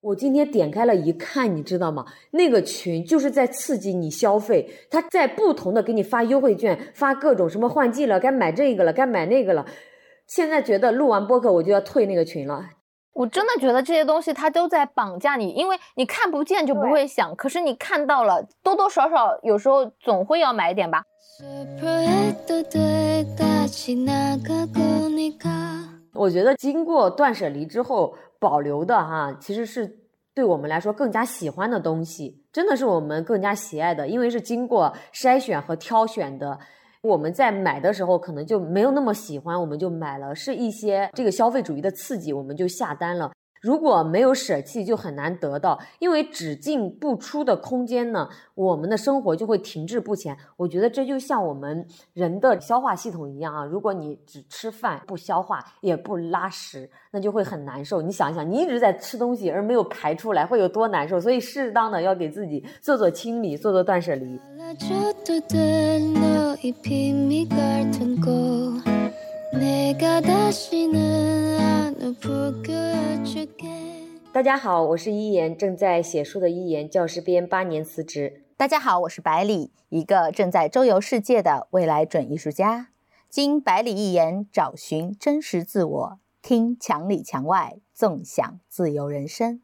我今天点开了一看，你知道吗？那个群就是在刺激你消费，他在不同的给你发优惠券，发各种什么换季了，该买这个了，该买那个了。现在觉得录完播客我就要退那个群了。我真的觉得这些东西它都在绑架你，因为你看不见就不会想，可是你看到了，多多少少有时候总会要买点吧。我觉得经过断舍离之后保留的哈，其实是对我们来说更加喜欢的东西，真的是我们更加喜爱的，因为是经过筛选和挑选的。我们在买的时候可能就没有那么喜欢，我们就买了，是一些这个消费主义的刺激，我们就下单了。如果没有舍弃，就很难得到，因为只进不出的空间呢，我们的生活就会停滞不前。我觉得这就像我们人的消化系统一样啊，如果你只吃饭不消化也不拉屎，那就会很难受。你想一想，你一直在吃东西而没有排出来，会有多难受？所以适当的要给自己做做清理，做做断舍离。大家好，我是一言，正在写书的一言，教师编八年辞职。大家好，我是百里，一个正在周游世界的未来准艺术家。经百里一言找寻真实自我，听墙里墙外，纵享自由人生。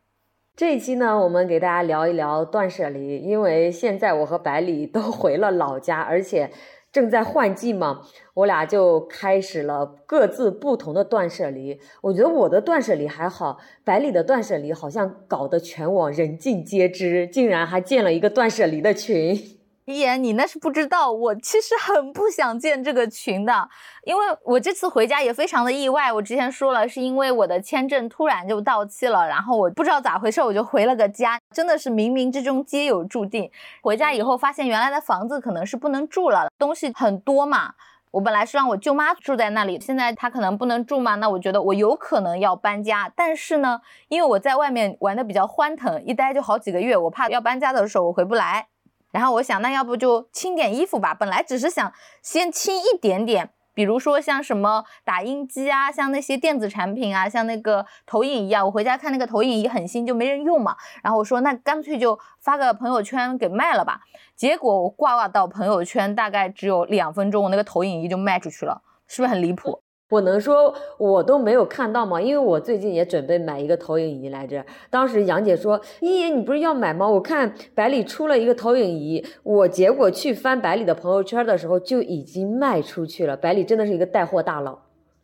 这一期呢，我们给大家聊一聊断舍离，因为现在我和百里都回了老家，而且。正在换季嘛，我俩就开始了各自不同的断舍离。我觉得我的断舍离还好，百里的断舍离好像搞得全网人尽皆知，竟然还建了一个断舍离的群。一言，你那是不知道，我其实很不想建这个群的，因为我这次回家也非常的意外。我之前说了，是因为我的签证突然就到期了，然后我不知道咋回事，我就回了个家，真的是冥冥之中皆有注定。回家以后发现，原来的房子可能是不能住了，东西很多嘛。我本来是让我舅妈住在那里，现在她可能不能住嘛，那我觉得我有可能要搬家。但是呢，因为我在外面玩的比较欢腾，一待就好几个月，我怕要搬家的时候我回不来。然后我想，那要不就清点衣服吧。本来只是想先清一点点，比如说像什么打印机啊，像那些电子产品啊，像那个投影仪啊。我回家看那个投影仪很新，就没人用嘛。然后我说，那干脆就发个朋友圈给卖了吧。结果我挂到朋友圈，大概只有两分钟，我那个投影仪就卖出去了，是不是很离谱？我能说我都没有看到吗？因为我最近也准备买一个投影仪来着。当时杨姐说：“依依，你不是要买吗？我看百里出了一个投影仪。”我结果去翻百里的朋友圈的时候，就已经卖出去了。百里真的是一个带货大佬，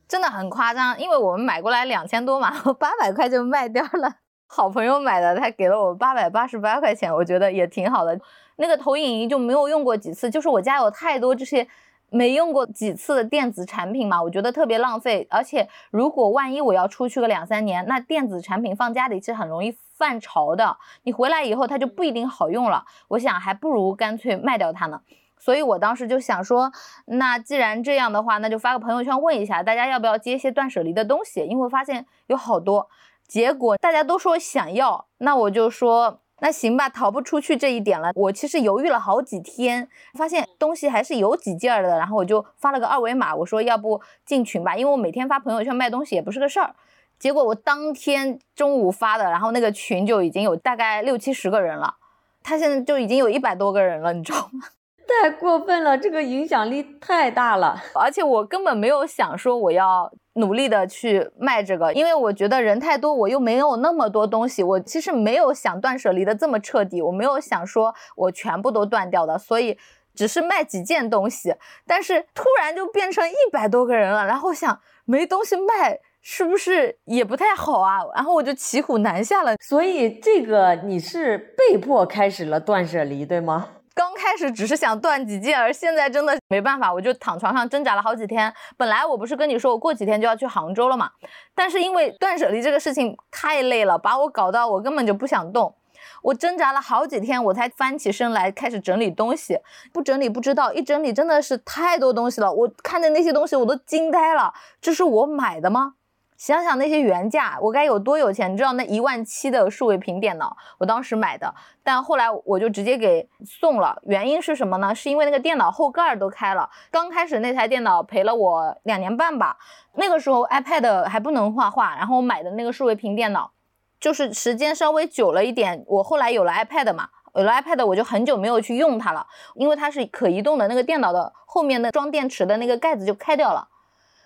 真的很夸张。因为我们买过来两千多嘛，八百块就卖掉了。好朋友买的，他给了我八百八十八块钱，我觉得也挺好的。那个投影仪就没有用过几次，就是我家有太多这些。没用过几次的电子产品嘛，我觉得特别浪费。而且如果万一我要出去个两三年，那电子产品放家里其实很容易泛潮的。你回来以后它就不一定好用了。我想还不如干脆卖掉它呢。所以我当时就想说，那既然这样的话，那就发个朋友圈问一下大家要不要接一些断舍离的东西，因为我发现有好多。结果大家都说想要，那我就说。那行吧，逃不出去这一点了。我其实犹豫了好几天，发现东西还是有几件的，然后我就发了个二维码，我说要不进群吧，因为我每天发朋友圈卖东西也不是个事儿。结果我当天中午发的，然后那个群就已经有大概六七十个人了，他现在就已经有一百多个人了，你知道吗？太过分了，这个影响力太大了，而且我根本没有想说我要努力的去卖这个，因为我觉得人太多，我又没有那么多东西，我其实没有想断舍离的这么彻底，我没有想说我全部都断掉的，所以只是卖几件东西，但是突然就变成一百多个人了，然后想没东西卖是不是也不太好啊？然后我就骑虎难下了，所以这个你是被迫开始了断舍离，对吗？刚开始只是想断几件，而现在真的没办法，我就躺床上挣扎了好几天。本来我不是跟你说我过几天就要去杭州了嘛，但是因为断舍离这个事情太累了，把我搞到我根本就不想动。我挣扎了好几天，我才翻起身来开始整理东西。不整理不知道，一整理真的是太多东西了。我看的那些东西我都惊呆了，这是我买的吗？想想那些原价，我该有多有钱？你知道那一万七的数位屏电脑，我当时买的，但后来我就直接给送了。原因是什么呢？是因为那个电脑后盖儿都开了。刚开始那台电脑陪了我两年半吧，那个时候 iPad 还不能画画，然后我买的那个数位屏电脑，就是时间稍微久了一点。我后来有了 iPad 嘛，有了 iPad 我就很久没有去用它了，因为它是可移动的，那个电脑的后面的装电池的那个盖子就开掉了，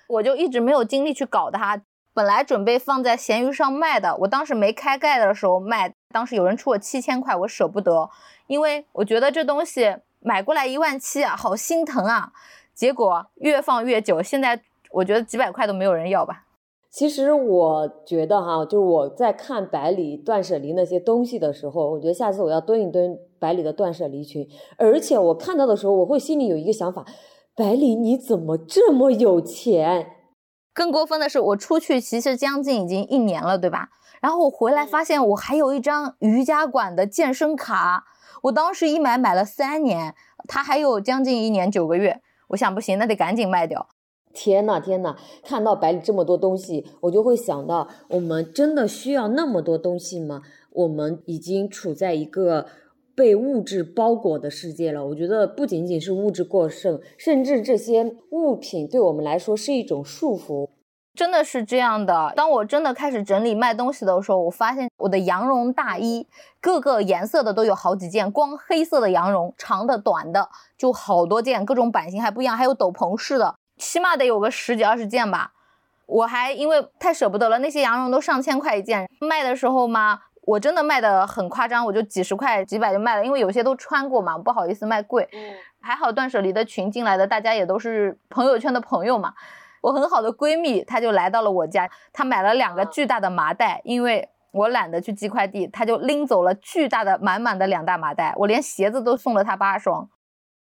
我就一直没有精力去搞它。本来准备放在闲鱼上卖的，我当时没开盖的时候卖，当时有人出我七千块，我舍不得，因为我觉得这东西买过来一万七啊，好心疼啊。结果越放越久，现在我觉得几百块都没有人要吧。其实我觉得哈，就是我在看百里断舍离那些东西的时候，我觉得下次我要蹲一蹲百里的断舍离群，而且我看到的时候，我会心里有一个想法：百里你怎么这么有钱？更过分的是，我出去其实将近已经一年了，对吧？然后我回来发现我还有一张瑜伽馆的健身卡，我当时一买买了三年，它还有将近一年九个月。我想不行，那得赶紧卖掉。天呐天呐，看到百里这么多东西，我就会想到，我们真的需要那么多东西吗？我们已经处在一个。被物质包裹的世界了，我觉得不仅仅是物质过剩，甚至这些物品对我们来说是一种束缚，真的是这样的。当我真的开始整理卖东西的时候，我发现我的羊绒大衣，各个颜色的都有好几件，光黑色的羊绒，长的、短的就好多件，各种版型还不一样，还有斗篷式的，起码得有个十几二十件吧。我还因为太舍不得了，那些羊绒都上千块一件，卖的时候嘛。我真的卖的很夸张，我就几十块、几百就卖了，因为有些都穿过嘛，不好意思卖贵。嗯，还好断舍离的群进来的，大家也都是朋友圈的朋友嘛。我很好的闺蜜，她就来到了我家，她买了两个巨大的麻袋，因为我懒得去寄快递，她就拎走了巨大的、满满的两大麻袋。我连鞋子都送了她八双。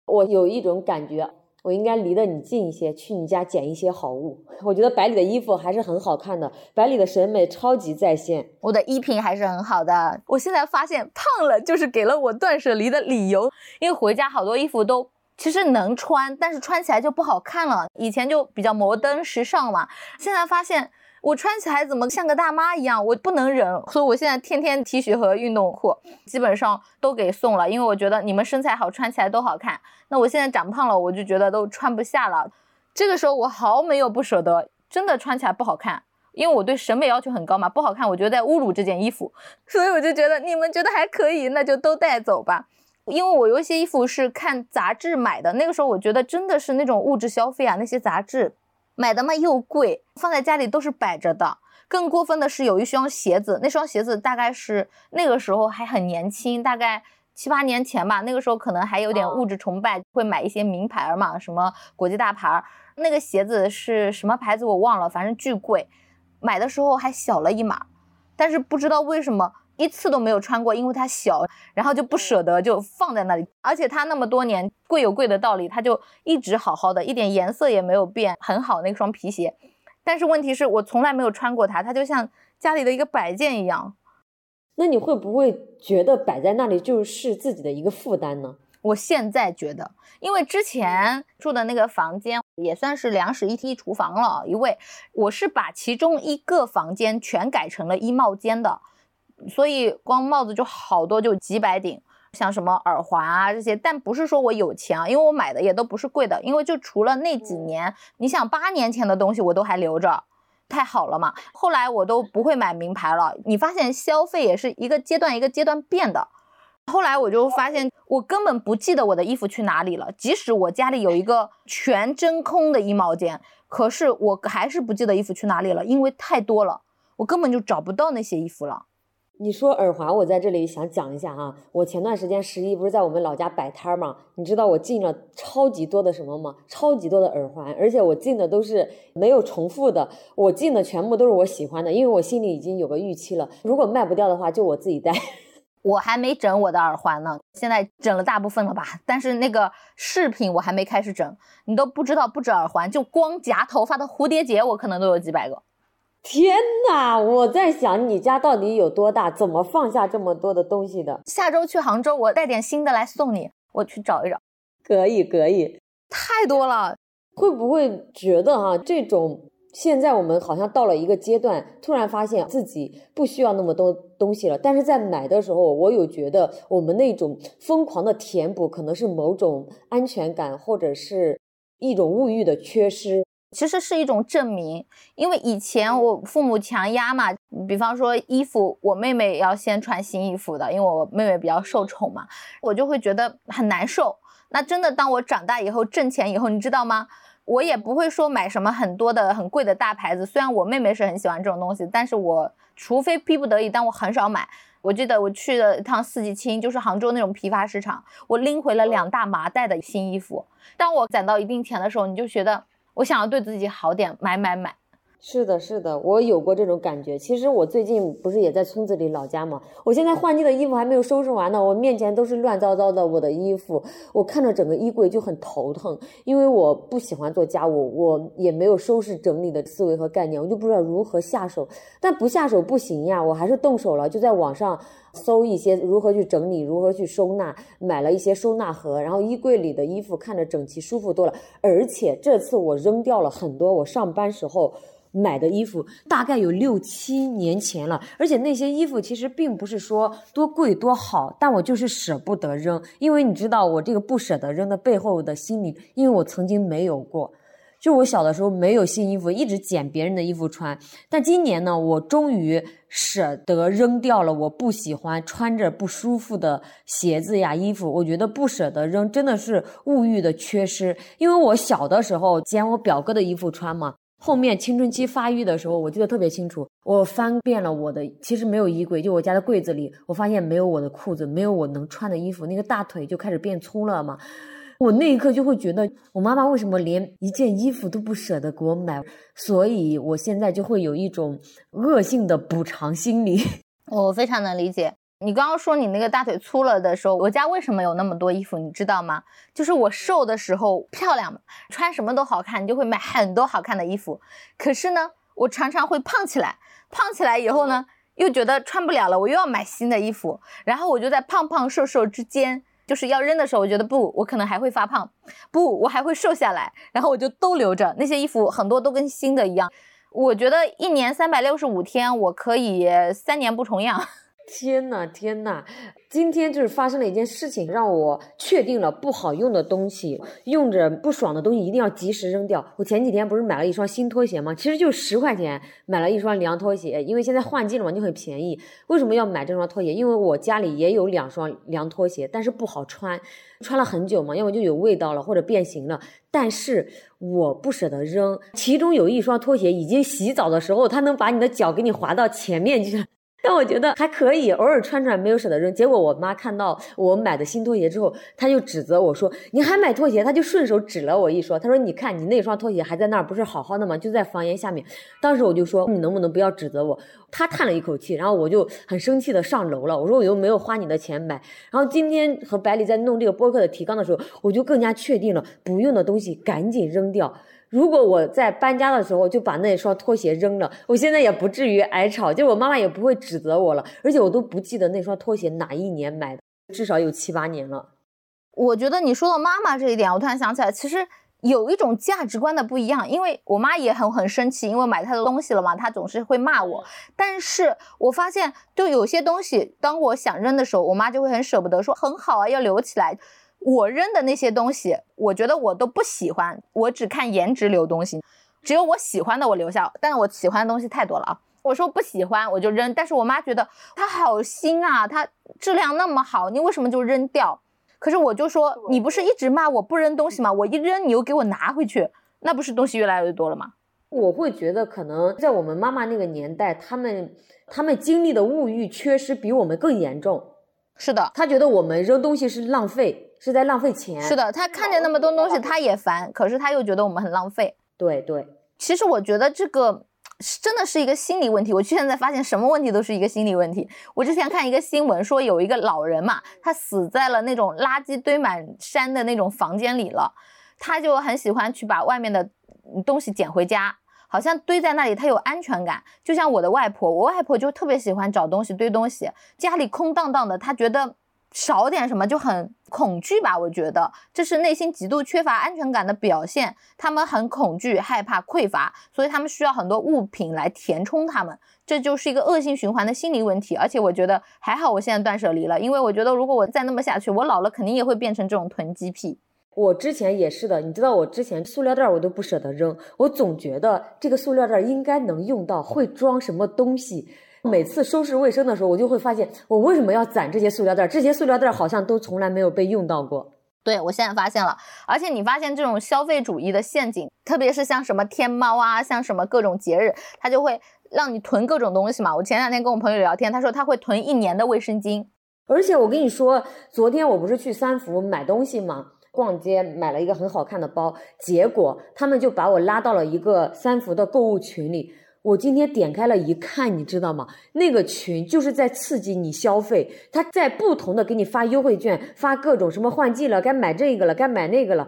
我有一种感觉。我应该离得你近一些，去你家捡一些好物。我觉得百里的衣服还是很好看的，百里的审美超级在线。我的衣品还是很好的。我现在发现胖了就是给了我断舍离的理由，因为回家好多衣服都其实能穿，但是穿起来就不好看了。以前就比较摩登时尚嘛，现在发现。我穿起来怎么像个大妈一样？我不能忍，所以我现在天天 T 恤和运动裤基本上都给送了，因为我觉得你们身材好，穿起来都好看。那我现在长胖了，我就觉得都穿不下了。这个时候我毫没有不舍得，真的穿起来不好看，因为我对审美要求很高嘛，不好看我觉得在侮辱这件衣服，所以我就觉得你们觉得还可以，那就都带走吧。因为我有一些衣服是看杂志买的，那个时候我觉得真的是那种物质消费啊，那些杂志。买的嘛又贵，放在家里都是摆着的。更过分的是有一双鞋子，那双鞋子大概是那个时候还很年轻，大概七八年前吧。那个时候可能还有点物质崇拜，会买一些名牌嘛，什么国际大牌。那个鞋子是什么牌子我忘了，反正巨贵。买的时候还小了一码，但是不知道为什么。一次都没有穿过，因为它小，然后就不舍得就放在那里。而且它那么多年贵有贵的道理，它就一直好好的，一点颜色也没有变，很好那双皮鞋。但是问题是我从来没有穿过它，它就像家里的一个摆件一样。那你会不会觉得摆在那里就是自己的一个负担呢？我现在觉得，因为之前住的那个房间也算是两室一厅一厨房了，因为我是把其中一个房间全改成了衣帽间的。所以光帽子就好多，就几百顶，像什么耳环啊这些，但不是说我有钱啊，因为我买的也都不是贵的，因为就除了那几年，你想八年前的东西我都还留着，太好了嘛。后来我都不会买名牌了，你发现消费也是一个阶段一个阶段变的。后来我就发现，我根本不记得我的衣服去哪里了，即使我家里有一个全真空的衣帽间，可是我还是不记得衣服去哪里了，因为太多了，我根本就找不到那些衣服了。你说耳环，我在这里想讲一下啊。我前段时间十一不是在我们老家摆摊儿嘛？你知道我进了超级多的什么吗？超级多的耳环，而且我进的都是没有重复的，我进的全部都是我喜欢的，因为我心里已经有个预期了。如果卖不掉的话，就我自己戴。我还没整我的耳环呢，现在整了大部分了吧？但是那个饰品我还没开始整。你都不知道，不止耳环，就光夹头发的蝴蝶结，我可能都有几百个。天呐，我在想你家到底有多大，怎么放下这么多的东西的？下周去杭州，我带点新的来送你。我去找一找。可以，可以。太多了，会不会觉得哈，这种现在我们好像到了一个阶段，突然发现自己不需要那么多东西了。但是在买的时候，我有觉得我们那种疯狂的填补，可能是某种安全感，或者是一种物欲的缺失。其实是一种证明，因为以前我父母强压嘛，比方说衣服，我妹妹要先穿新衣服的，因为我妹妹比较受宠嘛，我就会觉得很难受。那真的，当我长大以后挣钱以后，你知道吗？我也不会说买什么很多的很贵的大牌子，虽然我妹妹是很喜欢这种东西，但是我除非逼不得已，但我很少买。我记得我去了一趟四季青，就是杭州那种批发市场，我拎回了两大麻袋的新衣服。当我攒到一定钱的时候，你就觉得我想要对自己好点，买买买。是的，是的，我有过这种感觉。其实我最近不是也在村子里老家吗？我现在换季的衣服还没有收拾完呢，我面前都是乱糟糟的我的衣服，我看着整个衣柜就很头疼，因为我不喜欢做家务，我也没有收拾整理的思维和概念，我就不知道如何下手。但不下手不行呀，我还是动手了，就在网上搜一些如何去整理，如何去收纳，买了一些收纳盒，然后衣柜里的衣服看着整齐舒服多了。而且这次我扔掉了很多我上班时候。买的衣服大概有六七年前了，而且那些衣服其实并不是说多贵多好，但我就是舍不得扔，因为你知道我这个不舍得扔的背后的心理，因为我曾经没有过，就我小的时候没有新衣服，一直捡别人的衣服穿，但今年呢，我终于舍得扔掉了我不喜欢穿着不舒服的鞋子呀衣服，我觉得不舍得扔真的是物欲的缺失，因为我小的时候捡我表哥的衣服穿嘛。后面青春期发育的时候，我记得特别清楚。我翻遍了我的，其实没有衣柜，就我家的柜子里，我发现没有我的裤子，没有我能穿的衣服，那个大腿就开始变粗了嘛。我那一刻就会觉得，我妈妈为什么连一件衣服都不舍得给我买？所以我现在就会有一种恶性的补偿心理。我非常能理解。你刚刚说你那个大腿粗了的时候，我家为什么有那么多衣服？你知道吗？就是我瘦的时候漂亮，穿什么都好看，你就会买很多好看的衣服。可是呢，我常常会胖起来，胖起来以后呢，又觉得穿不了了，我又要买新的衣服。然后我就在胖胖瘦瘦之间，就是要扔的时候，我觉得不，我可能还会发胖，不，我还会瘦下来。然后我就都留着那些衣服，很多都跟新的一样。我觉得一年三百六十五天，我可以三年不重样。天呐，天呐！今天就是发生了一件事情，让我确定了不好用的东西，用着不爽的东西一定要及时扔掉。我前几天不是买了一双新拖鞋吗？其实就十块钱买了一双凉拖鞋，因为现在换季了嘛，就很便宜。为什么要买这双拖鞋？因为我家里也有两双凉拖鞋，但是不好穿，穿了很久嘛，要么就有味道了，或者变形了。但是我不舍得扔，其中有一双拖鞋已经洗澡的时候，它能把你的脚给你滑到前面去。但我觉得还可以，偶尔穿穿没有舍得扔。结果我妈看到我买的新拖鞋之后，她就指责我说：“你还买拖鞋？”她就顺手指了我一说：“她说你看你那双拖鞋还在那儿，不是好好的吗？就在房檐下面。”当时我就说：“你能不能不要指责我？”她叹了一口气，然后我就很生气的上楼了。我说：“我又没有花你的钱买。”然后今天和百里在弄这个播客的提纲的时候，我就更加确定了，不用的东西赶紧扔掉。如果我在搬家的时候就把那双拖鞋扔了，我现在也不至于挨吵，就我妈妈也不会指责我了，而且我都不记得那双拖鞋哪一年买的，至少有七八年了。我觉得你说到妈妈这一点，我突然想起来，其实有一种价值观的不一样，因为我妈也很很生气，因为买太多东西了嘛，她总是会骂我。但是我发现，就有些东西，当我想扔的时候，我妈就会很舍不得，说很好啊，要留起来。我扔的那些东西，我觉得我都不喜欢，我只看颜值留东西，只有我喜欢的我留下，但是我喜欢的东西太多了啊。我说不喜欢我就扔，但是我妈觉得它好新啊，它质量那么好，你为什么就扔掉？可是我就说你不是一直骂我不扔东西吗？我一扔你又给我拿回去，那不是东西越来越多了吗？我会觉得可能在我们妈妈那个年代，他们他们经历的物欲缺失比我们更严重。是的，他觉得我们扔东西是浪费。是在浪费钱。是的，他看见那么多东西，他也烦，可是他又觉得我们很浪费。对对，其实我觉得这个真的是一个心理问题。我现在发现什么问题都是一个心理问题。我之前看一个新闻说，有一个老人嘛，他死在了那种垃圾堆满山的那种房间里了，他就很喜欢去把外面的东西捡回家，好像堆在那里他有安全感。就像我的外婆，我外婆就特别喜欢找东西堆东西，家里空荡荡的，她觉得。少点什么就很恐惧吧，我觉得这是内心极度缺乏安全感的表现。他们很恐惧、害怕、匮乏，所以他们需要很多物品来填充他们，这就是一个恶性循环的心理问题。而且我觉得还好，我现在断舍离了，因为我觉得如果我再那么下去，我老了肯定也会变成这种囤积癖。我之前也是的，你知道，我之前塑料袋我都不舍得扔，我总觉得这个塑料袋应该能用到，会装什么东西。每次收拾卫生的时候，我就会发现，我为什么要攒这些塑料袋？这些塑料袋好像都从来没有被用到过。对我现在发现了，而且你发现这种消费主义的陷阱，特别是像什么天猫啊，像什么各种节日，它就会让你囤各种东西嘛。我前两天跟我朋友聊天，他说他会囤一年的卫生巾。而且我跟你说，昨天我不是去三福买东西嘛，逛街买了一个很好看的包，结果他们就把我拉到了一个三福的购物群里。我今天点开了一看，你知道吗？那个群就是在刺激你消费，他在不同的给你发优惠券，发各种什么换季了，该买这个了，该买那个了。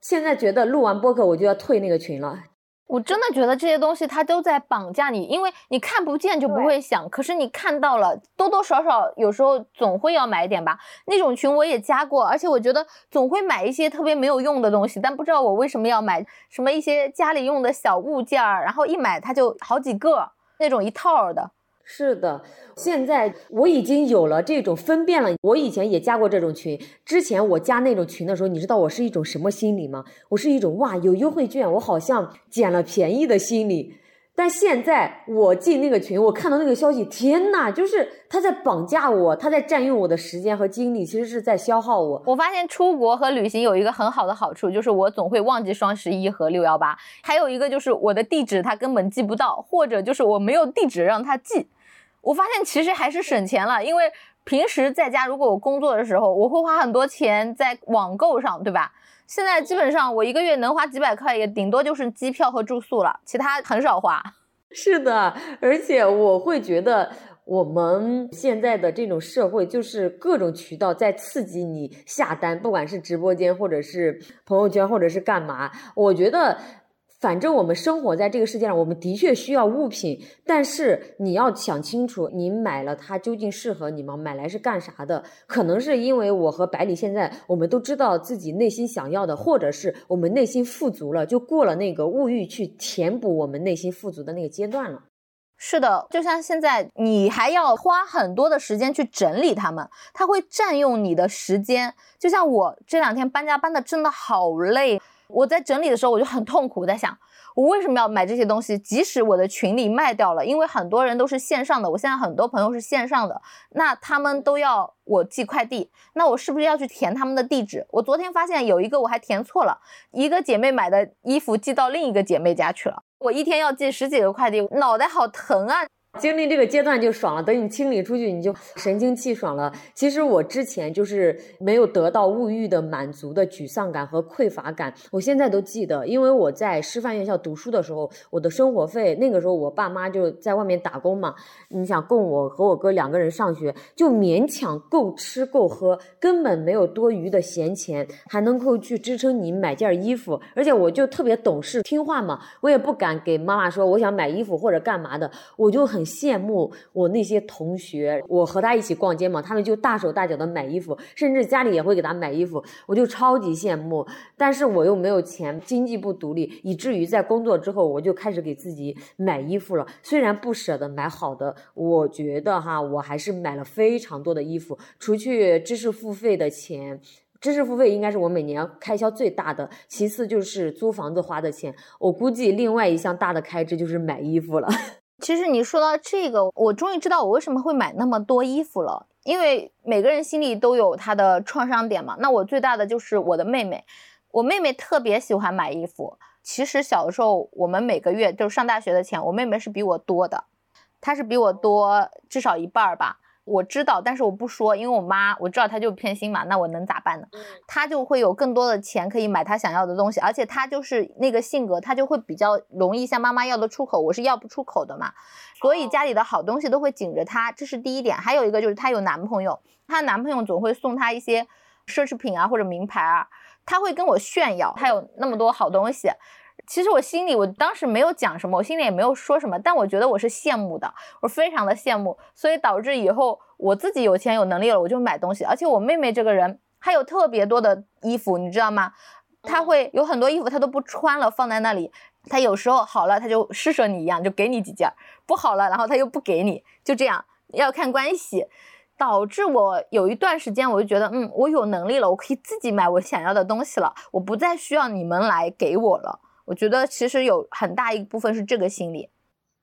现在觉得录完播客我就要退那个群了。我真的觉得这些东西它都在绑架你，因为你看不见就不会想，可是你看到了，多多少少有时候总会要买点吧。那种群我也加过，而且我觉得总会买一些特别没有用的东西，但不知道我为什么要买什么一些家里用的小物件儿，然后一买它就好几个那种一套的。是的，现在我已经有了这种分辨了。我以前也加过这种群，之前我加那种群的时候，你知道我是一种什么心理吗？我是一种哇，有优惠券，我好像捡了便宜的心理。但现在我进那个群，我看到那个消息，天呐，就是他在绑架我，他在占用我的时间和精力，其实是在消耗我。我发现出国和旅行有一个很好的好处，就是我总会忘记双十一和六幺八，还有一个就是我的地址他根本寄不到，或者就是我没有地址让他寄。我发现其实还是省钱了，因为平时在家，如果我工作的时候，我会花很多钱在网购上，对吧？现在基本上我一个月能花几百块，也顶多就是机票和住宿了，其他很少花。是的，而且我会觉得我们现在的这种社会，就是各种渠道在刺激你下单，不管是直播间，或者是朋友圈，或者是干嘛，我觉得。反正我们生活在这个世界上，我们的确需要物品，但是你要想清楚，你买了它究竟适合你吗？买来是干啥的？可能是因为我和百里现在，我们都知道自己内心想要的，或者是我们内心富足了，就过了那个物欲去填补我们内心富足的那个阶段了。是的，就像现在，你还要花很多的时间去整理它们，它会占用你的时间。就像我这两天搬家搬的真的好累。我在整理的时候，我就很痛苦，在想，我为什么要买这些东西？即使我的群里卖掉了，因为很多人都是线上的，我现在很多朋友是线上的，那他们都要我寄快递，那我是不是要去填他们的地址？我昨天发现有一个我还填错了，一个姐妹买的衣服寄到另一个姐妹家去了，我一天要寄十几个快递，脑袋好疼啊！经历这个阶段就爽了，等你清理出去，你就神清气爽了。其实我之前就是没有得到物欲的满足的沮丧感和匮乏感，我现在都记得，因为我在师范院校读书的时候，我的生活费那个时候我爸妈就在外面打工嘛，你想供我和我哥两个人上学，就勉强够吃够喝，根本没有多余的闲钱，还能够去支撑你买件衣服。而且我就特别懂事听话嘛，我也不敢给妈妈说我想买衣服或者干嘛的，我就很。羡慕我那些同学，我和他一起逛街嘛，他们就大手大脚的买衣服，甚至家里也会给他买衣服，我就超级羡慕。但是我又没有钱，经济不独立，以至于在工作之后，我就开始给自己买衣服了。虽然不舍得买好的，我觉得哈，我还是买了非常多的衣服。除去知识付费的钱，知识付费应该是我每年开销最大的，其次就是租房子花的钱。我估计另外一项大的开支就是买衣服了。其实你说到这个，我终于知道我为什么会买那么多衣服了。因为每个人心里都有他的创伤点嘛。那我最大的就是我的妹妹，我妹妹特别喜欢买衣服。其实小的时候，我们每个月就上大学的钱，我妹妹是比我多的，她是比我多至少一半儿吧。我知道，但是我不说，因为我妈我知道她就偏心嘛，那我能咋办呢？她就会有更多的钱可以买她想要的东西，而且她就是那个性格，她就会比较容易向妈妈要得出口，我是要不出口的嘛，所以家里的好东西都会紧着她，这是第一点。还有一个就是她有男朋友，她男朋友总会送她一些奢侈品啊或者名牌啊，她会跟我炫耀，她有那么多好东西。其实我心里我当时没有讲什么，我心里也没有说什么，但我觉得我是羡慕的，我非常的羡慕，所以导致以后我自己有钱有能力了，我就买东西。而且我妹妹这个人，她有特别多的衣服，你知道吗？她会有很多衣服，她都不穿了，放在那里。她有时候好了，她就施舍你一样，就给你几件；不好了，然后她又不给你，就这样，要看关系。导致我有一段时间，我就觉得，嗯，我有能力了，我可以自己买我想要的东西了，我不再需要你们来给我了。我觉得其实有很大一部分是这个心理，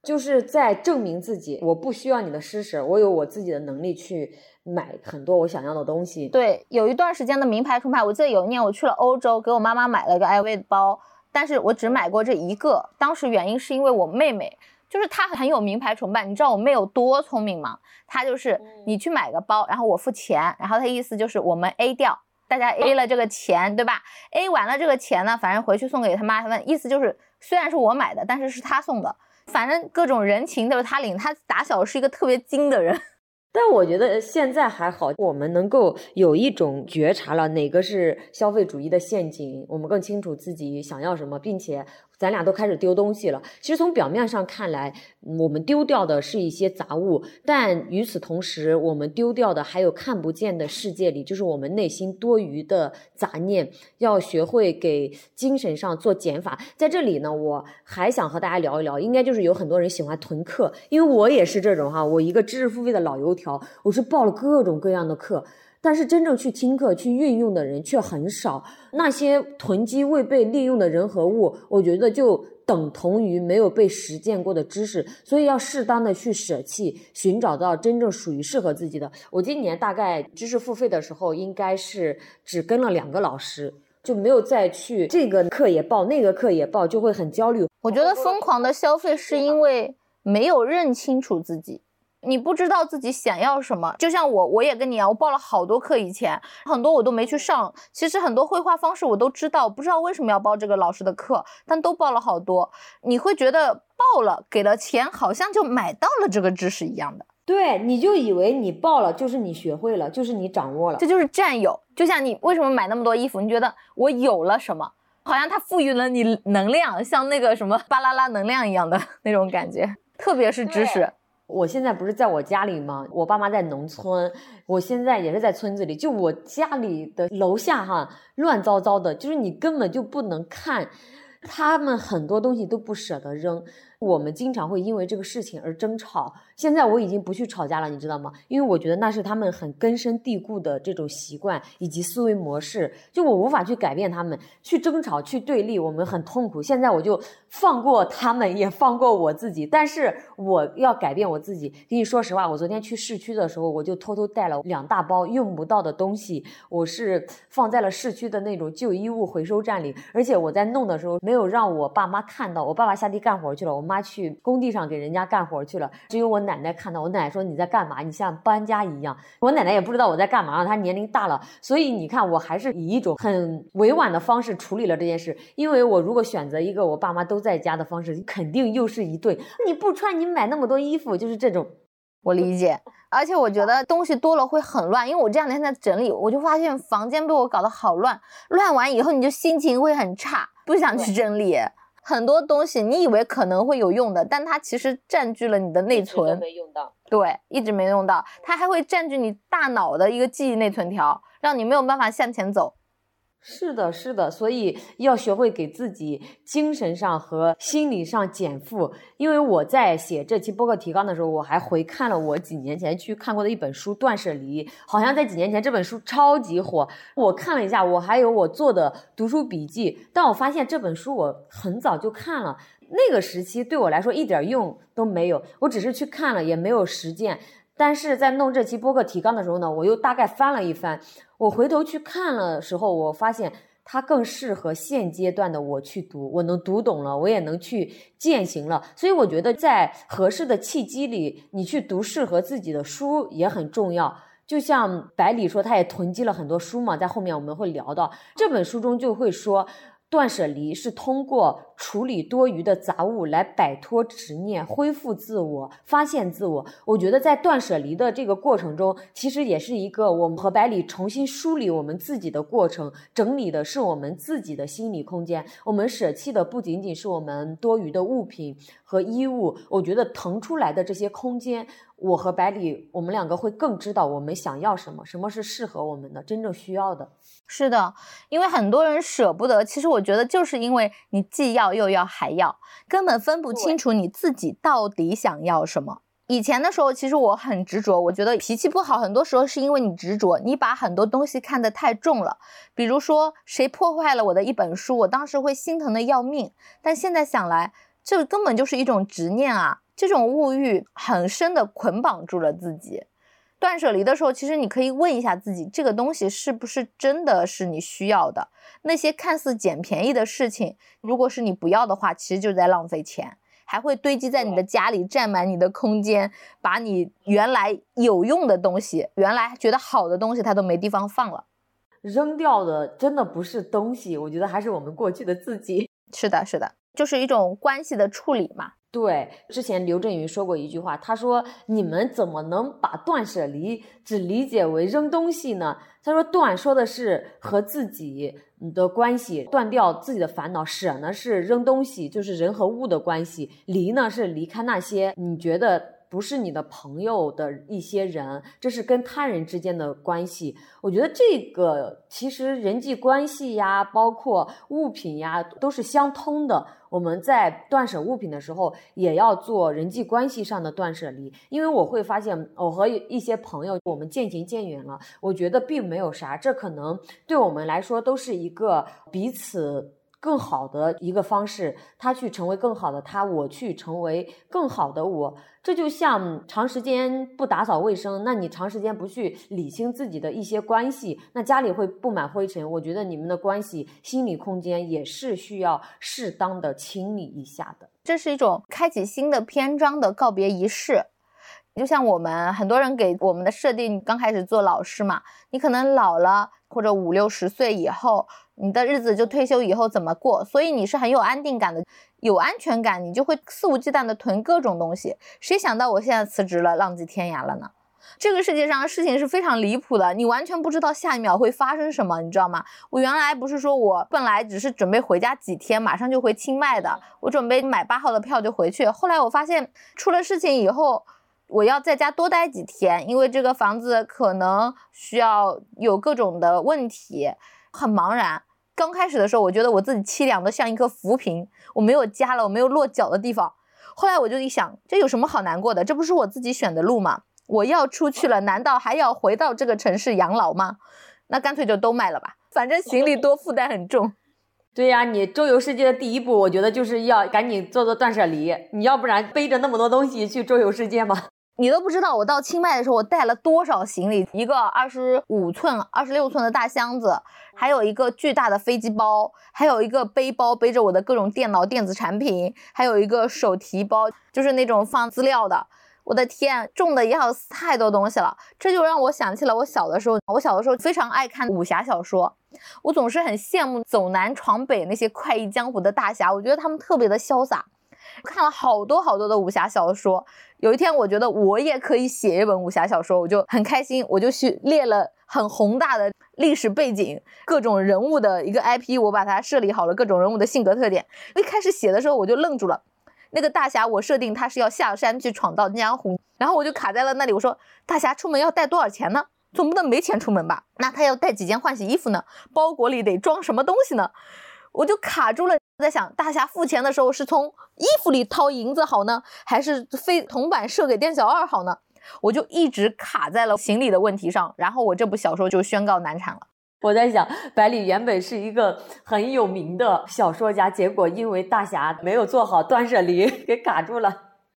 就是在证明自己，我不需要你的施舍，我有我自己的能力去买很多我想要的东西。对，有一段时间的名牌、崇拜，我记得有一年我去了欧洲，给我妈妈买了个 LV 的包，但是我只买过这一个。当时原因是因为我妹妹，就是她很有名牌崇拜。你知道我妹有多聪明吗？她就是你去买个包，然后我付钱，然后她意思就是我们 A 掉。大家 A 了这个钱，对吧？A 完了这个钱呢，反正回去送给他妈他们，意思就是虽然是我买的，但是是他送的，反正各种人情都是他领。他打小是一个特别精的人。但我觉得现在还好，我们能够有一种觉察了哪个是消费主义的陷阱，我们更清楚自己想要什么，并且咱俩都开始丢东西了。其实从表面上看来，我们丢掉的是一些杂物，但与此同时，我们丢掉的还有看不见的世界里，就是我们内心多余的杂念。要学会给精神上做减法。在这里呢，我还想和大家聊一聊，应该就是有很多人喜欢囤课，因为我也是这种哈，我一个知识付费的老油条。我是报了各种各样的课，但是真正去听课、去运用的人却很少。那些囤积未被利用的人和物，我觉得就等同于没有被实践过的知识。所以要适当的去舍弃，寻找到真正属于适合自己的。我今年大概知识付费的时候，应该是只跟了两个老师，就没有再去这个课也报，那个课也报，就会很焦虑。我觉得疯狂的消费是因为没有认清楚自己。你不知道自己想要什么，就像我，我也跟你一样，我报了好多课，以前很多我都没去上。其实很多绘画方式我都知道，不知道为什么要报这个老师的课，但都报了好多。你会觉得报了给了钱，好像就买到了这个知识一样的。对，你就以为你报了就是你学会了，就是你掌握了，这就是占有。就像你为什么买那么多衣服，你觉得我有了什么，好像它赋予了你能量，像那个什么巴啦啦能量一样的 那种感觉，特别是知识。我现在不是在我家里吗？我爸妈在农村，我现在也是在村子里。就我家里的楼下哈，乱糟糟的，就是你根本就不能看，他们很多东西都不舍得扔。我们经常会因为这个事情而争吵。现在我已经不去吵架了，你知道吗？因为我觉得那是他们很根深蒂固的这种习惯以及思维模式，就我无法去改变他们。去争吵、去对立，我们很痛苦。现在我就放过他们，也放过我自己。但是我要改变我自己。跟你说实话，我昨天去市区的时候，我就偷偷带了两大包用不到的东西，我是放在了市区的那种旧衣物回收站里。而且我在弄的时候，没有让我爸妈看到。我爸爸下地干活去了，我妈。去工地上给人家干活去了，只有我奶奶看到。我奶奶说：“你在干嘛？你像搬家一样。”我奶奶也不知道我在干嘛，她年龄大了，所以你看，我还是以一种很委婉的方式处理了这件事。因为我如果选择一个我爸妈都在家的方式，肯定又是一顿。你不穿，你买那么多衣服，就是这种。我理解，而且我觉得东西多了会很乱，因为我这两天在整理，我就发现房间被我搞得好乱。乱完以后，你就心情会很差，不想去整理。很多东西你以为可能会有用的，但它其实占据了你的内存，没用到。对，一直没用到，它还会占据你大脑的一个记忆内存条，让你没有办法向前走。是的，是的，所以要学会给自己精神上和心理上减负。因为我在写这期播客提纲的时候，我还回看了我几年前去看过的一本书《断舍离》，好像在几年前这本书超级火。我看了一下，我还有我做的读书笔记，但我发现这本书我很早就看了，那个时期对我来说一点用都没有，我只是去看了，也没有实践。但是在弄这期播客提纲的时候呢，我又大概翻了一翻。我回头去看了时候，我发现它更适合现阶段的我去读，我能读懂了，我也能去践行了。所以我觉得在合适的契机里，你去读适合自己的书也很重要。就像百里说，他也囤积了很多书嘛，在后面我们会聊到这本书中就会说。断舍离是通过处理多余的杂物来摆脱执念、恢复自我、发现自我。我觉得在断舍离的这个过程中，其实也是一个我们和百里重新梳理我们自己的过程，整理的是我们自己的心理空间。我们舍弃的不仅仅是我们多余的物品和衣物，我觉得腾出来的这些空间。我和百里，我们两个会更知道我们想要什么，什么是适合我们的，真正需要的。是的，因为很多人舍不得，其实我觉得就是因为你既要又要还要，根本分不清楚你自己到底想要什么。以前的时候，其实我很执着，我觉得脾气不好，很多时候是因为你执着，你把很多东西看得太重了。比如说，谁破坏了我的一本书，我当时会心疼的要命。但现在想来，这根本就是一种执念啊。这种物欲很深的捆绑住了自己。断舍离的时候，其实你可以问一下自己，这个东西是不是真的是你需要的？那些看似捡便宜的事情，如果是你不要的话，其实就是在浪费钱，还会堆积在你的家里，占满你的空间，把你原来有用的东西、原来觉得好的东西，它都没地方放了。扔掉的真的不是东西，我觉得还是我们过去的自己。是的，是的，就是一种关系的处理嘛。对，之前刘震云说过一句话，他说：“你们怎么能把断舍离只理解为扔东西呢？”他说：“断说的是和自己的关系，断掉自己的烦恼；舍呢是扔东西，就是人和物的关系；离呢是离开那些你觉得。”不是你的朋友的一些人，这是跟他人之间的关系。我觉得这个其实人际关系呀，包括物品呀，都是相通的。我们在断舍物品的时候，也要做人际关系上的断舍离。因为我会发现，我和一些朋友，我们渐行渐远了。我觉得并没有啥，这可能对我们来说都是一个彼此。更好的一个方式，他去成为更好的他，我去成为更好的我。这就像长时间不打扫卫生，那你长时间不去理清自己的一些关系，那家里会布满灰尘。我觉得你们的关系、心理空间也是需要适当的清理一下的。这是一种开启新的篇章的告别仪式。就像我们很多人给我们的设定，刚开始做老师嘛，你可能老了或者五六十岁以后。你的日子就退休以后怎么过？所以你是很有安定感的，有安全感，你就会肆无忌惮的囤各种东西。谁想到我现在辞职了，浪迹天涯了呢？这个世界上事情是非常离谱的，你完全不知道下一秒会发生什么，你知道吗？我原来不是说我本来只是准备回家几天，马上就回清迈的，我准备买八号的票就回去。后来我发现出了事情以后，我要在家多待几天，因为这个房子可能需要有各种的问题。很茫然。刚开始的时候，我觉得我自己凄凉的像一颗浮萍，我没有家了，我没有落脚的地方。后来我就一想，这有什么好难过的？这不是我自己选的路吗？我要出去了，难道还要回到这个城市养老吗？那干脆就都卖了吧，反正行李多，负担很重。对呀，你周游世界的第一步，我觉得就是要赶紧做做断舍离。你要不然背着那么多东西去周游世界吗？你都不知道，我到清迈的时候，我带了多少行李？一个二十五寸、二十六寸的大箱子，还有一个巨大的飞机包，还有一个背包，背着我的各种电脑、电子产品，还有一个手提包，就是那种放资料的。我的天，重的要死，太多东西了。这就让我想起了我小的时候，我小的时候非常爱看武侠小说，我总是很羡慕走南闯北那些快意江湖的大侠，我觉得他们特别的潇洒。看了好多好多的武侠小说，有一天我觉得我也可以写一本武侠小说，我就很开心，我就去列了很宏大的历史背景，各种人物的一个 IP，我把它设立好了各种人物的性格特点。一开始写的时候我就愣住了，那个大侠我设定他是要下山去闯荡江湖，然后我就卡在了那里。我说大侠出门要带多少钱呢？总不能没钱出门吧？那他要带几件换洗衣服呢？包裹里得装什么东西呢？我就卡住了。在想大侠付钱的时候是从衣服里掏银子好呢，还是飞铜板射给店小二好呢？我就一直卡在了行李的问题上，然后我这部小说就宣告难产了。我在想，百里原本是一个很有名的小说家，结果因为大侠没有做好断舍离，给卡住了。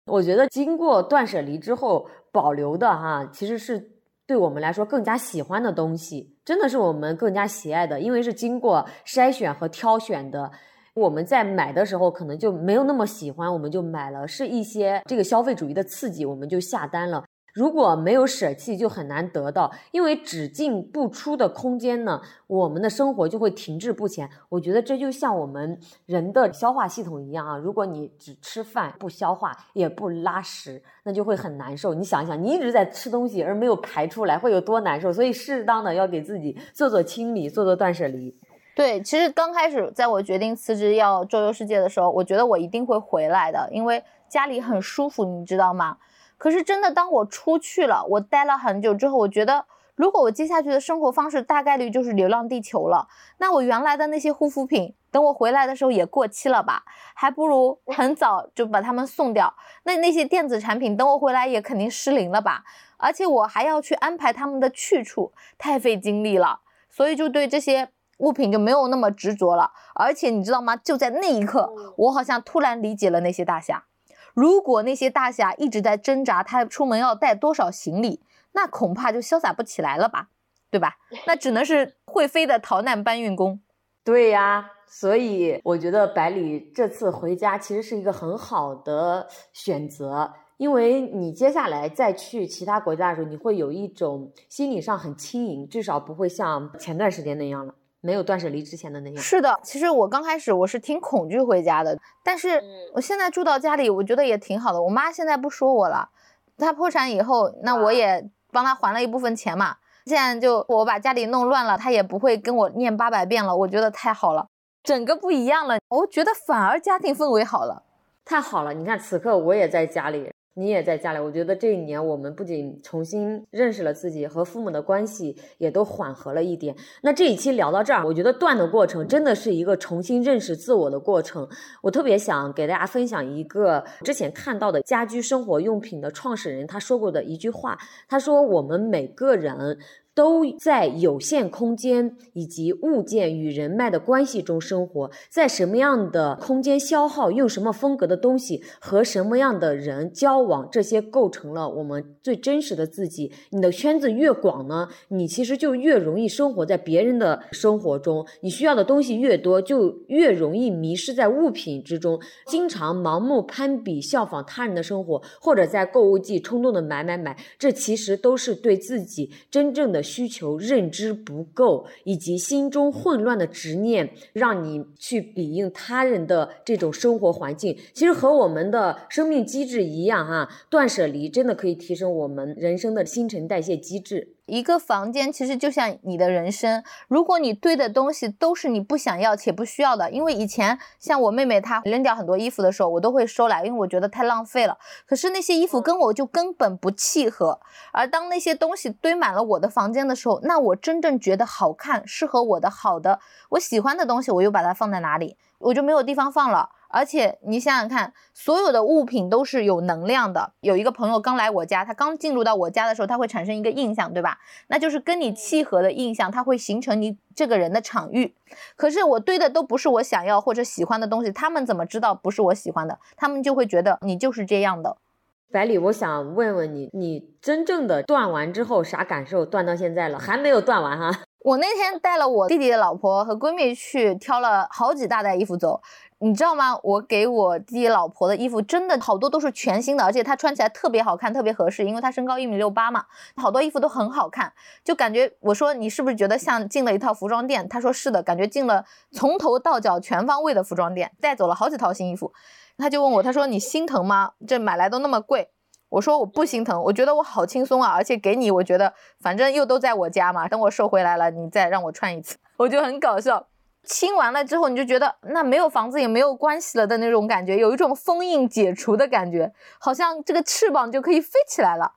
我觉得经过断舍离之后保留的哈，其实是对我们来说更加喜欢的东西，真的是我们更加喜爱的，因为是经过筛选和挑选的。我们在买的时候可能就没有那么喜欢，我们就买了，是一些这个消费主义的刺激，我们就下单了。如果没有舍弃，就很难得到，因为只进不出的空间呢，我们的生活就会停滞不前。我觉得这就像我们人的消化系统一样啊，如果你只吃饭不消化也不拉屎，那就会很难受。你想想，你一直在吃东西而没有排出来，会有多难受？所以适当的要给自己做做清理，做做断舍离。对，其实刚开始在我决定辞职要周游世界的时候，我觉得我一定会回来的，因为家里很舒服，你知道吗？可是真的，当我出去了，我待了很久之后，我觉得如果我接下去的生活方式大概率就是流浪地球了，那我原来的那些护肤品，等我回来的时候也过期了吧？还不如很早就把它们送掉。那那些电子产品，等我回来也肯定失灵了吧？而且我还要去安排他们的去处，太费精力了。所以就对这些物品就没有那么执着了。而且你知道吗？就在那一刻，我好像突然理解了那些大侠。如果那些大侠一直在挣扎，他出门要带多少行李，那恐怕就潇洒不起来了吧，对吧？那只能是会飞的逃难搬运工。对呀，所以我觉得百里这次回家其实是一个很好的选择，因为你接下来再去其他国家的时候，你会有一种心理上很轻盈，至少不会像前段时间那样了。没有断舍离之前的那样。是的，其实我刚开始我是挺恐惧回家的，但是我现在住到家里，我觉得也挺好的。我妈现在不说我了，她破产以后，那我也帮她还了一部分钱嘛。现在就我把家里弄乱了，她也不会跟我念八百遍了。我觉得太好了，整个不一样了。我觉得反而家庭氛围好了，太好了。你看此刻我也在家里。你也在家里，我觉得这一年我们不仅重新认识了自己，和父母的关系也都缓和了一点。那这一期聊到这儿，我觉得断的过程真的是一个重新认识自我的过程。我特别想给大家分享一个之前看到的家居生活用品的创始人他说过的一句话，他说：“我们每个人。”都在有限空间以及物件与人脉的关系中生活，在什么样的空间消耗，用什么风格的东西和什么样的人交往，这些构成了我们最真实的自己。你的圈子越广呢，你其实就越容易生活在别人的生活中。你需要的东西越多，就越容易迷失在物品之中，经常盲目攀比、效仿他人的生活，或者在购物季冲动的买买买。这其实都是对自己真正的。需求认知不够，以及心中混乱的执念，让你去比应他人的这种生活环境。其实和我们的生命机制一样，哈，断舍离真的可以提升我们人生的新陈代谢机制。一个房间其实就像你的人生，如果你堆的东西都是你不想要且不需要的，因为以前像我妹妹她扔掉很多衣服的时候，我都会收来，因为我觉得太浪费了。可是那些衣服跟我就根本不契合，而当那些东西堆满了我的房间的时候，那我真正觉得好看、适合我的、好的、我喜欢的东西，我又把它放在哪里，我就没有地方放了。而且你想想看，所有的物品都是有能量的。有一个朋友刚来我家，他刚进入到我家的时候，他会产生一个印象，对吧？那就是跟你契合的印象，它会形成你这个人的场域。可是我堆的都不是我想要或者喜欢的东西，他们怎么知道不是我喜欢的？他们就会觉得你就是这样的。百里，我想问问你，你真正的断完之后啥感受？断到现在了，还没有断完哈。我那天带了我弟弟的老婆和闺蜜去挑了好几大袋衣服走。你知道吗？我给我弟弟老婆的衣服真的好多都是全新的，而且她穿起来特别好看，特别合适，因为她身高一米六八嘛，好多衣服都很好看，就感觉我说你是不是觉得像进了一套服装店？她说是的，感觉进了从头到脚全方位的服装店，带走了好几套新衣服。他就问我，他说你心疼吗？这买来都那么贵。我说我不心疼，我觉得我好轻松啊，而且给你，我觉得反正又都在我家嘛，等我收回来了，你再让我穿一次，我就很搞笑。清完了之后，你就觉得那没有房子也没有关系了的那种感觉，有一种封印解除的感觉，好像这个翅膀就可以飞起来了。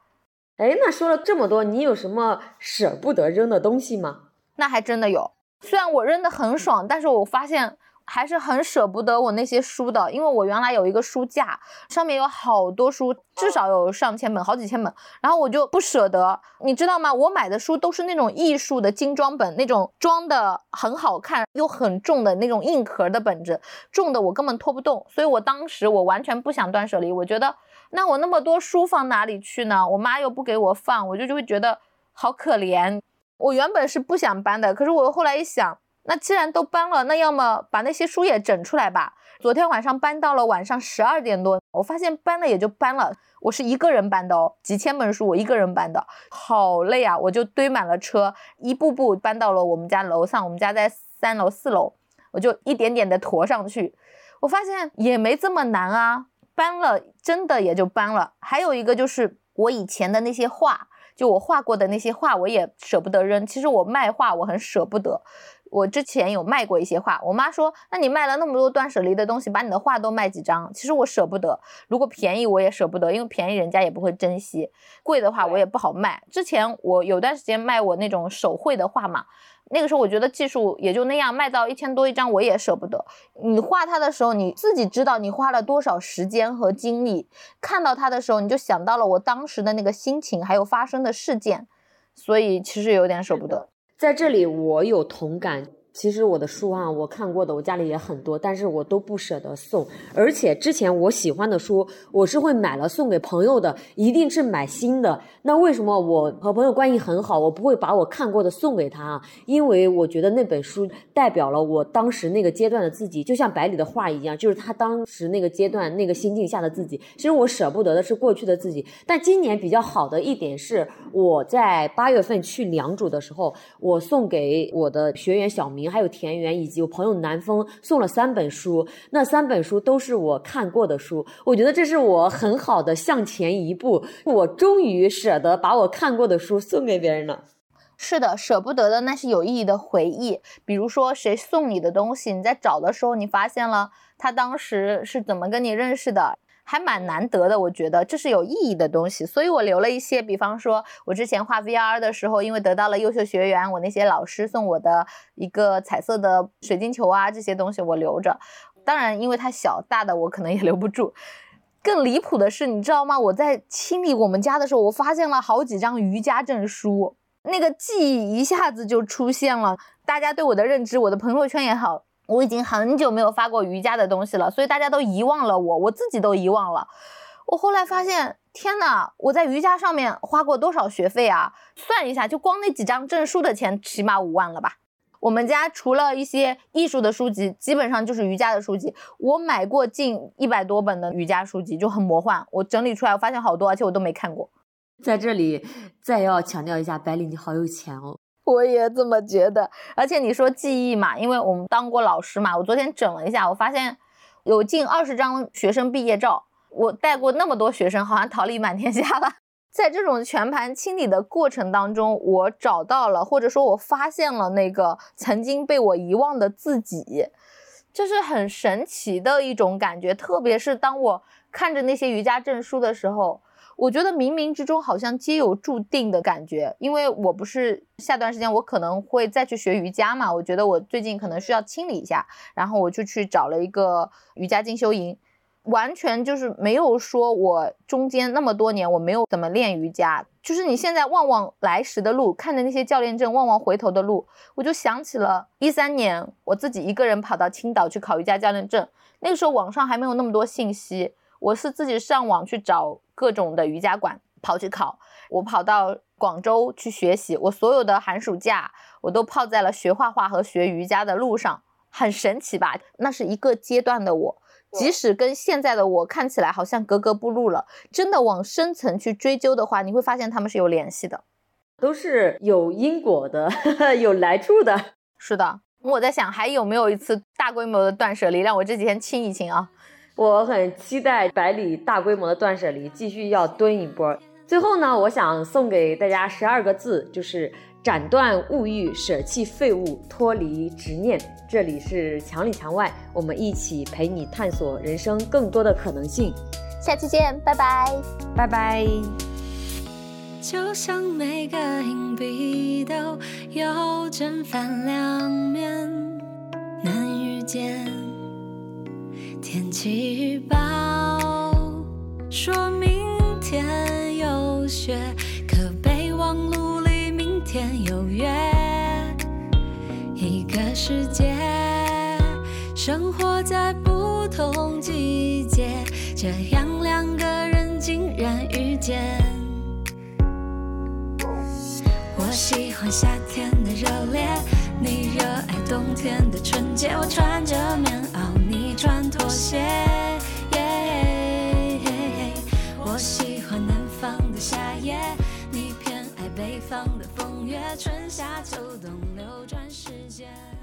哎，那说了这么多，你有什么舍不得扔的东西吗？那还真的有，虽然我扔的很爽，但是我发现。还是很舍不得我那些书的，因为我原来有一个书架，上面有好多书，至少有上千本，好几千本，然后我就不舍得，你知道吗？我买的书都是那种艺术的精装本，那种装的很好看又很重的那种硬壳的本子，重的我根本拖不动，所以我当时我完全不想断舍离，我觉得那我那么多书放哪里去呢？我妈又不给我放，我就就会觉得好可怜。我原本是不想搬的，可是我后来一想。那既然都搬了，那要么把那些书也整出来吧。昨天晚上搬到了晚上十二点多，我发现搬了也就搬了，我是一个人搬的哦，几千本书我一个人搬的，好累啊！我就堆满了车，一步步搬到了我们家楼上，我们家在三楼四楼，我就一点点的驮上去，我发现也没这么难啊，搬了真的也就搬了。还有一个就是我以前的那些画。就我画过的那些画，我也舍不得扔。其实我卖画，我很舍不得。我之前有卖过一些画，我妈说：“那你卖了那么多断舍离的东西，把你的画都卖几张？”其实我舍不得，如果便宜我也舍不得，因为便宜人家也不会珍惜，贵的话我也不好卖。之前我有段时间卖我那种手绘的画嘛。那个时候我觉得技术也就那样，卖到一千多一张我也舍不得。你画它的时候，你自己知道你花了多少时间和精力，看到它的时候，你就想到了我当时的那个心情，还有发生的事件，所以其实有点舍不得。在这里我有同感。其实我的书啊，我看过的，我家里也很多，但是我都不舍得送。而且之前我喜欢的书，我是会买了送给朋友的，一定是买新的。那为什么我和朋友关系很好，我不会把我看过的送给他？因为我觉得那本书代表了我当时那个阶段的自己，就像百里的画一样，就是他当时那个阶段那个心境下的自己。其实我舍不得的是过去的自己。但今年比较好的一点是，我在八月份去良渚的时候，我送给我的学员小明。还有田园以及我朋友南风送了三本书，那三本书都是我看过的书，我觉得这是我很好的向前一步，我终于舍得把我看过的书送给别人了。是的，舍不得的那是有意义的回忆，比如说谁送你的东西，你在找的时候你发现了他当时是怎么跟你认识的。还蛮难得的，我觉得这是有意义的东西，所以我留了一些。比方说，我之前画 VR 的时候，因为得到了优秀学员，我那些老师送我的一个彩色的水晶球啊，这些东西我留着。当然，因为它小，大的我可能也留不住。更离谱的是，你知道吗？我在清理我们家的时候，我发现了好几张瑜伽证书，那个记忆一下子就出现了。大家对我的认知，我的朋友圈也好。我已经很久没有发过瑜伽的东西了，所以大家都遗忘了我，我自己都遗忘了。我后来发现，天呐，我在瑜伽上面花过多少学费啊？算一下，就光那几张证书的钱，起码五万了吧。我们家除了一些艺术的书籍，基本上就是瑜伽的书籍。我买过近一百多本的瑜伽书籍，就很魔幻。我整理出来，我发现好多，而且我都没看过。在这里再要强调一下，百里你好有钱哦。我也这么觉得，而且你说记忆嘛，因为我们当过老师嘛，我昨天整了一下，我发现有近二十张学生毕业照，我带过那么多学生，好像桃李满天下了。在这种全盘清理的过程当中，我找到了，或者说我发现了那个曾经被我遗忘的自己，这是很神奇的一种感觉，特别是当我看着那些瑜伽证书的时候。我觉得冥冥之中好像皆有注定的感觉，因为我不是下段时间我可能会再去学瑜伽嘛，我觉得我最近可能需要清理一下，然后我就去找了一个瑜伽进修营，完全就是没有说我中间那么多年我没有怎么练瑜伽，就是你现在望望来时的路，看着那些教练证，望望回头的路，我就想起了一三年我自己一个人跑到青岛去考瑜伽教练证，那个时候网上还没有那么多信息。我是自己上网去找各种的瑜伽馆跑去考，我跑到广州去学习，我所有的寒暑假我都泡在了学画画和学瑜伽的路上，很神奇吧？那是一个阶段的我，即使跟现在的我看起来好像格格不入了，真的往深层去追究的话，你会发现他们是有联系的，都是有因果的，有来处的。是的，我在想还有没有一次大规模的断舍离，让我这几天清一清啊。我很期待百里大规模的断舍离继续要蹲一波。最后呢，我想送给大家十二个字，就是斩断物欲，舍弃废物，脱离执念。这里是墙里墙外，我们一起陪你探索人生更多的可能性。下期见，拜拜，拜拜。就像每个硬币都有正反两面，难遇见。天气预报说明天有雪，可备忘录里明天有约。一个世界，生活在不同季节，这样两个人竟然遇见。我喜欢夏天的热烈，你热爱冬天的纯洁。我穿着棉袄，穿拖鞋耶我喜欢南方的夏夜你偏爱北方的风月春夏秋冬流转时间。